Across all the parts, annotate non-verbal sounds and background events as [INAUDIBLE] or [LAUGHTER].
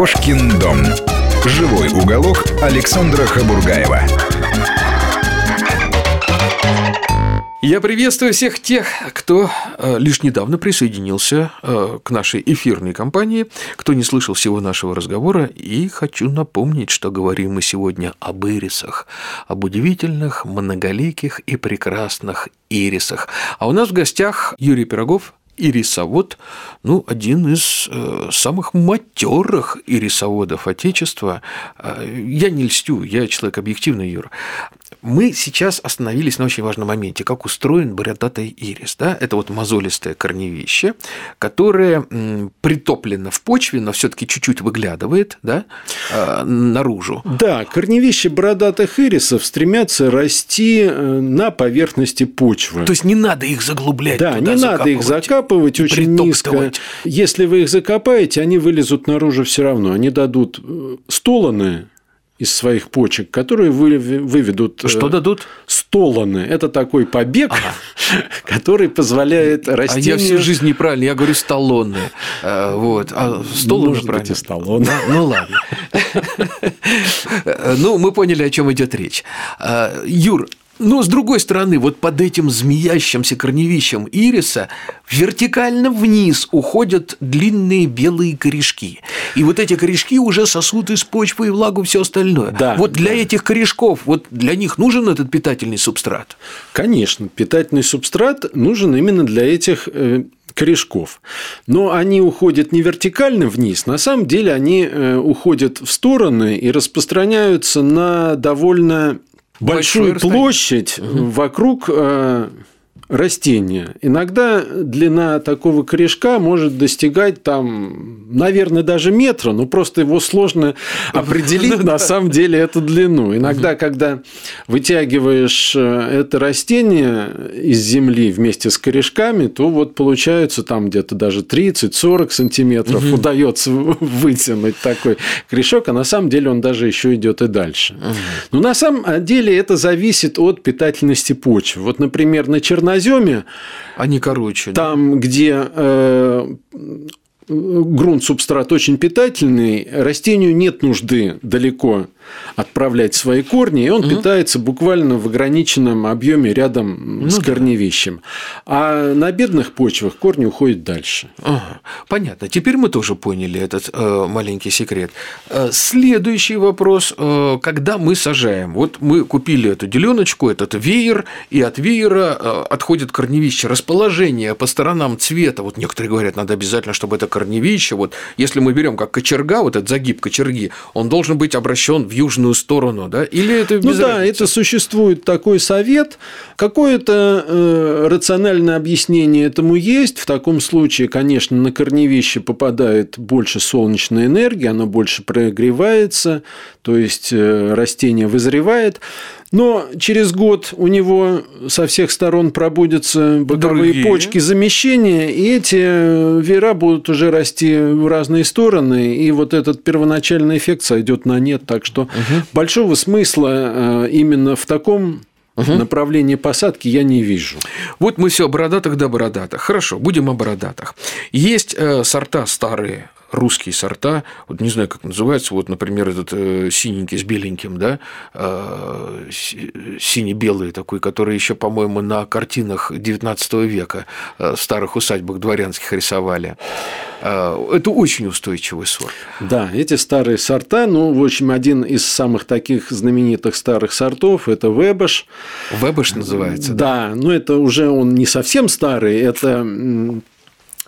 Кошкин дом. Живой уголок Александра Хабургаева. Я приветствую всех тех, кто э, лишь недавно присоединился э, к нашей эфирной кампании, кто не слышал всего нашего разговора, и хочу напомнить, что говорим мы сегодня об ирисах, об удивительных, многоликих и прекрасных ирисах. А у нас в гостях Юрий Пирогов, ирисовод, ну, один из э, самых матерых ирисоводов Отечества. Э, я не льстю, я человек объективный, Юр. Мы сейчас остановились на очень важном моменте, как устроен бородатый ирис. Да? Это вот мозолистое корневище, которое притоплено в почве, но все таки чуть-чуть выглядывает да, э, наружу. Да, корневища бородатых ирисов стремятся расти на поверхности почвы. То есть не надо их заглублять. Да, туда, не надо их закапывать очень низко. Если вы их закопаете, они вылезут наружу все равно. Они дадут э, столоны из своих почек, которые выведут... Что э, дадут? Столоны. Это такой побег, ага. [LAUGHS] который позволяет растению... А я всю жизнь неправильно, я говорю столоны. [LAUGHS] Э, вот. А столоны Может правильно. быть, и столоны. Ну, ладно. [LAUGHS] Ну, мы поняли, о чем идет речь. Юр, но, с другой стороны, вот под этим змеящимся корневищем ириса вертикально вниз уходят длинные белые корешки. И вот эти корешки уже сосут из почвы и влагу все остальное. Да, вот для да. этих корешков, вот для них нужен этот питательный субстрат? Конечно, питательный субстрат нужен именно для этих э, корешков. Но они уходят не вертикально вниз, на самом деле они э, уходят в стороны и распространяются на довольно большую площадь угу. вокруг э, растения. Иногда длина такого корешка может достигать там, наверное, даже метра, но просто его сложно [LAUGHS] определить [LAUGHS] на самом деле эту длину. Иногда, когда вытягиваешь э, это растение из земли вместе с корешками, то вот получается там где-то даже 30-40 сантиметров удается [LAUGHS] вытянуть такой корешок, а на самом деле он даже еще идет и дальше. Но на самом деле это зависит от питательности почвы. Вот, например, на черноземе черноземе. Они короче. Там, да? где э, грунт, субстрат очень питательный, растению нет нужды далеко отправлять свои корни, и он угу. питается буквально в ограниченном объеме рядом ну, с корневищем. А на бедных почвах корни уходят дальше. Ага. Понятно. Теперь мы тоже поняли этот э, маленький секрет. Э, следующий вопрос. Э, когда мы сажаем? Вот мы купили эту деленочку, этот веер, и от веера э, отходит корневище. Расположение по сторонам цвета. Вот некоторые говорят, надо обязательно, чтобы это корневище. Вот если мы берем как кочерга, вот этот загиб кочерги, он должен быть обращен в южную сторону, да? Или это без Ну да, разницы? это существует такой совет. Какое-то э, рациональное объяснение этому есть. В таком случае, конечно, на корневище попадает больше солнечной энергии, оно больше прогревается, то есть э, растение вызревает. Но через год у него со всех сторон пробудятся боковые Другие. почки замещения, и эти веера будут уже расти в разные стороны, и вот этот первоначальный эффект сойдет на нет. Так что угу. большого смысла э, именно в таком Угу. Направление посадки я не вижу. Вот мы все о бородатых да бородатых. Хорошо, будем о бородатых. Есть э, сорта старые, русские сорта, вот не знаю, как называется, вот, например, этот э, синенький с беленьким, да, э, сине-белый такой, который еще, по-моему, на картинах XIX века э, в старых усадьбах дворянских рисовали. Это очень устойчивый сорт. Да, эти старые сорта, ну, в общем, один из самых таких знаменитых старых сортов – это Вебаш. Вебаш называется, да? Да, но это уже он не совсем старый, это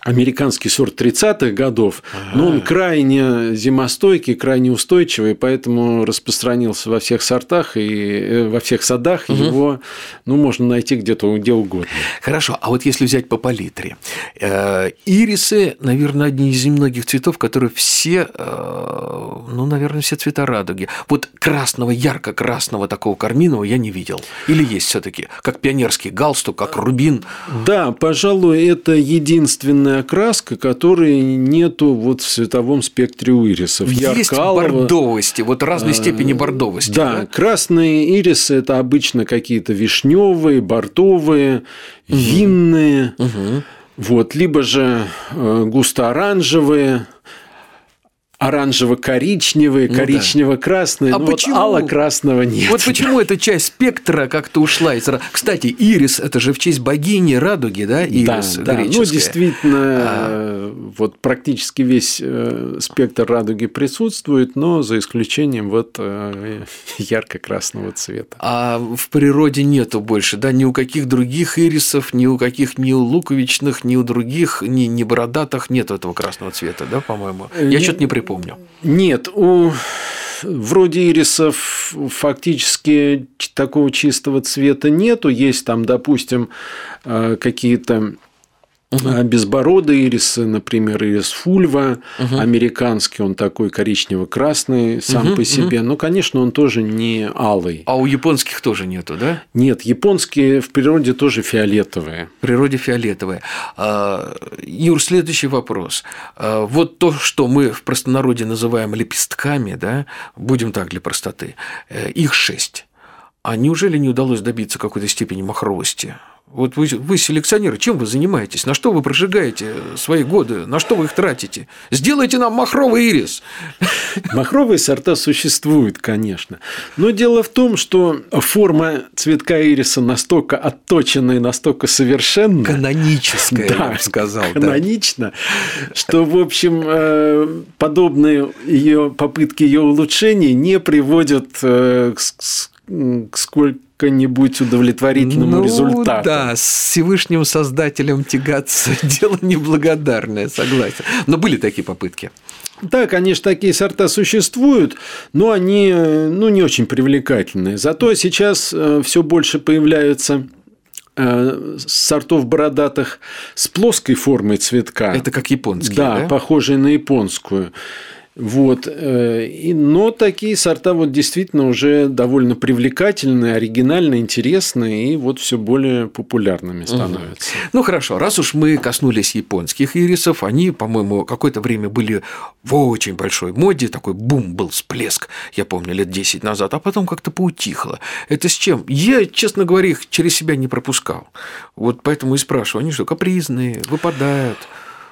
американский сорт 30-х годов, но он крайне зимостойкий, крайне устойчивый, поэтому распространился во всех сортах и э, во всех садах. Угу. Его ну, можно найти где-то где угодно. Хорошо, а вот если взять по палитре, э, ирисы, наверное, одни из немногих цветов, которые все, э, ну, наверное, все цвета радуги. Вот красного, ярко-красного такого карминового я не видел. Или есть все таки как пионерский галстук, как рубин? Да, пожалуй, это единственное зеленая окраска, которой нету вот в световом спектре у ирисов. Есть бордовости, вот разной а, степени бордовости. Да, да, красные ирисы – это обычно какие-то вишневые, бордовые, угу. винные, угу. вот, либо же э, густо-оранжевые. Оранжево-коричневые, Ну коричнево-красные. А ну, вот почему? ало-красного нет. Вот почему эта часть спектра как-то ушла из... Кстати, ирис – это же в честь богини радуги, да? Да, Ирис да. Ну, греческая. действительно, А. э, вот практически весь э, спектр радуги присутствует, но за исключением вот э, [LAUGHS] ярко-красного цвета. А в природе нету больше, да, ни у каких других ирисов, ни у каких, ни у луковичных, ни у других, ни, ни бородатых нету этого красного цвета, да, по-моему? Я не- что-то не припомню. Нет, у вроде ирисов фактически такого чистого цвета нету. Есть там, допустим, э, какие-то э, безбородые ирисы, например, ирис фульва, американский, он такой коричнево-красный сам Мгм, по себе. Но, конечно, он тоже не алый. А у японских тоже нету, да? Нет, японские в природе тоже фиолетовые. В природе фиолетовые. А, Юр, следующий вопрос. А, Вот то, что мы в простонародье называем лепестками, да, будем так для простоты, э, их шесть. А неужели не удалось добиться какой-то степени махровости? Вот вы, вы селекционеры, чем вы занимаетесь? На что вы прожигаете свои годы? На что вы их тратите? Сделайте нам махровый ирис. [LAUGHS] Махровые сорта существуют, конечно. Но дело в том, что форма цветка ириса настолько отточена и настолько совершенна, Каноническое, я Да, бы сказал. да. канонично, что, в общем, э, подобные ее попытки ее улучшения не приводят э, к сколько-нибудь удовлетворительному Ну, результату. Да, с Всевышним Создателем тягаться [LAUGHS] дело неблагодарное, согласен. Но были такие попытки. Да, конечно, такие сорта существуют, но они э, ну, не очень привлекательные. Зато сейчас все больше появляются э, сортов бородатых с плоской формой цветка. Это как японские, да, да? похожие на японскую. Вот. э, и- Но такие сорта вот действительно уже довольно привлекательные, оригинальные, интересные и вот все более популярными становятся. Ну хорошо, раз уж мы коснулись японских ирисов, они, по-моему, какое-то время были в очень большой моде, такой бум был, всплеск, я помню, лет 10 назад, а потом как-то поутихло. Это с чем? Я, честно говоря, их через себя не пропускал. Вот поэтому и спрашиваю, они что, капризные, выпадают?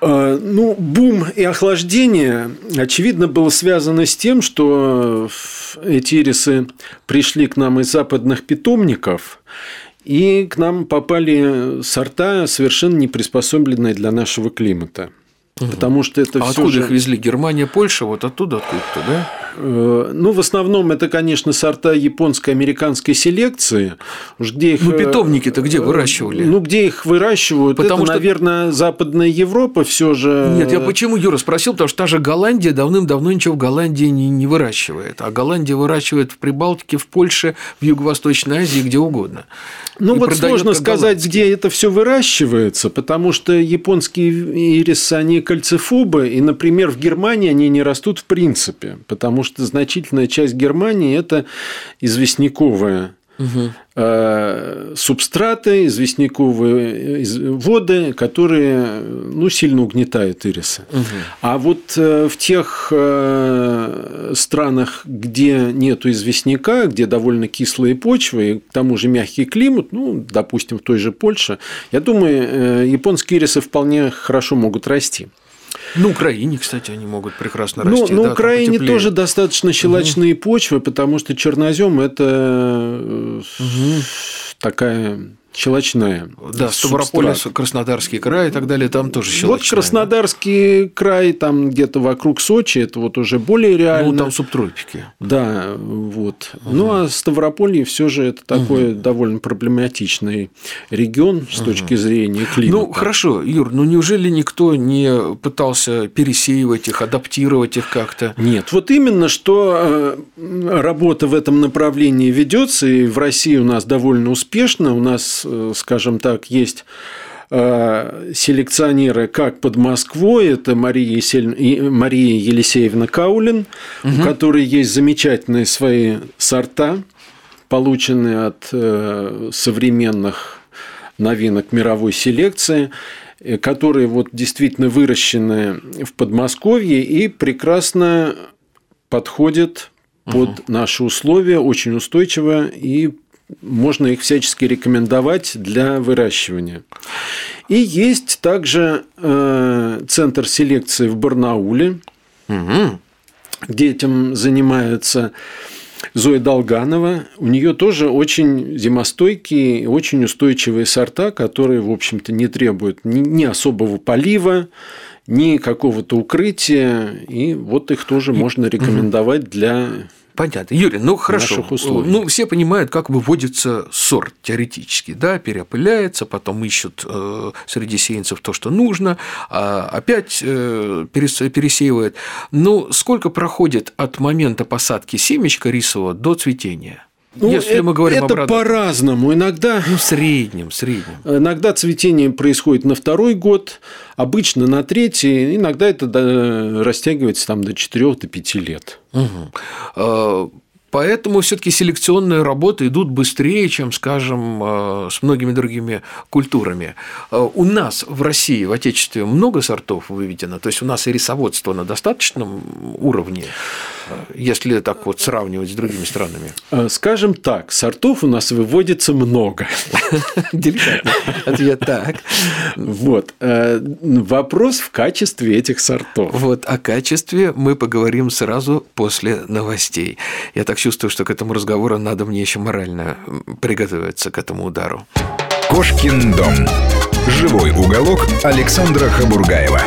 Э, Ну, бум и охлаждение, очевидно, было связано с тем, что эти ирисы пришли к нам из западных питомников, и к нам попали сорта, совершенно не приспособленные для нашего климата. Потому что это А все откуда же... их везли? Германия, Польша, вот оттуда откуда-то, да? Э, Ну, в основном это, конечно, сорта японско-американской селекции. Уж где их, Ну, э, питомники-то где выращивали? Ну, где их выращивают? Потому это, что- наверное, Западная Европа все же. Нет, я почему Юра спросил, потому что та же Голландия давным-давно ничего в Голландии не, не выращивает, а Голландия выращивает в Прибалтике, в Польше, в Юго-Восточной Азии, где угодно. Ну И вот сложно сказать, голландский. где это все выращивается, потому что японские ирисы, они кальцифобы, и, например, в Германии они не растут в принципе, потому что значительная часть Германии – это известняковая э, субстраты, известняковые из- воды, которые ну, сильно угнетают ирисы. А вот э, в тех э, странах, где нету известняка, где довольно кислые почвы, и к тому же мягкий климат, ну, допустим, в той же Польше, я думаю, э, японские ирисы вполне хорошо могут расти. На Украине, кстати, они могут прекрасно Ну, расти. на да, Украине тоже достаточно щелочные почвы, потому что чернозем это э, такая щелочная. Да. Ставрополь, Краснодарский край и так далее, там тоже Вот щелочная. Краснодарский край, там где-то вокруг Сочи, это вот уже более да. реально. Ну, там субтропики. Да, вот. Ну, а Ставрополье все же это такой довольно проблематичный регион с точки зрения климата. Ну, хорошо, Юр, ну неужели никто не пытался пересеивать их, адаптировать их как-то? Нет, вот именно что э, работа в этом направлении ведется, и в России у нас довольно успешно. У нас, э, скажем так, есть э, селекционеры как под Москвой, это Мария, Есель- Мария Елисеевна Каулин, у которой есть замечательные свои сорта, полученные от э, современных новинок мировой селекции, которые вот действительно выращены в Подмосковье и прекрасно подходят под наши условия, очень устойчиво и можно их всячески рекомендовать для выращивания. И есть также э, центр селекции в Барнауле, Мгм. где этим занимается Зоя Долганова. У нее тоже очень зимостойкие, очень устойчивые сорта, которые, в общем-то, не требуют ни, ни особого полива, ни какого-то укрытия. И вот их тоже можно рекомендовать для Понятно. Юрий, ну хорошо. Ну, все понимают, как выводится сорт теоретически. Да, переопыляется, потом ищут э, среди сеянцев то, что нужно, а опять э, пересеивают. Но ну, сколько проходит от момента посадки семечка рисового до цветения? Ну, Если это, мы говорим это по-разному. Иногда, ну, в среднем, в среднем. Иногда цветение происходит на второй год, обычно на третий, иногда это растягивается там до 4 до 5 лет. Угу. Поэтому все-таки селекционные работы идут быстрее, чем, скажем, э, с многими другими культурами. Э, у нас в России, в Отечестве много сортов выведено, то есть у нас и рисоводство на достаточном уровне, э, если так вот сравнивать с другими странами. Скажем так, сортов у нас выводится много. Деликатно. Ответ так. Вот. Вопрос в качестве этих сортов. Вот о качестве мы поговорим сразу после новостей. Я так чувствую, что к этому разговору надо мне еще морально приготовиться к этому удару. Кошкин дом. Живой уголок Александра Хабургаева.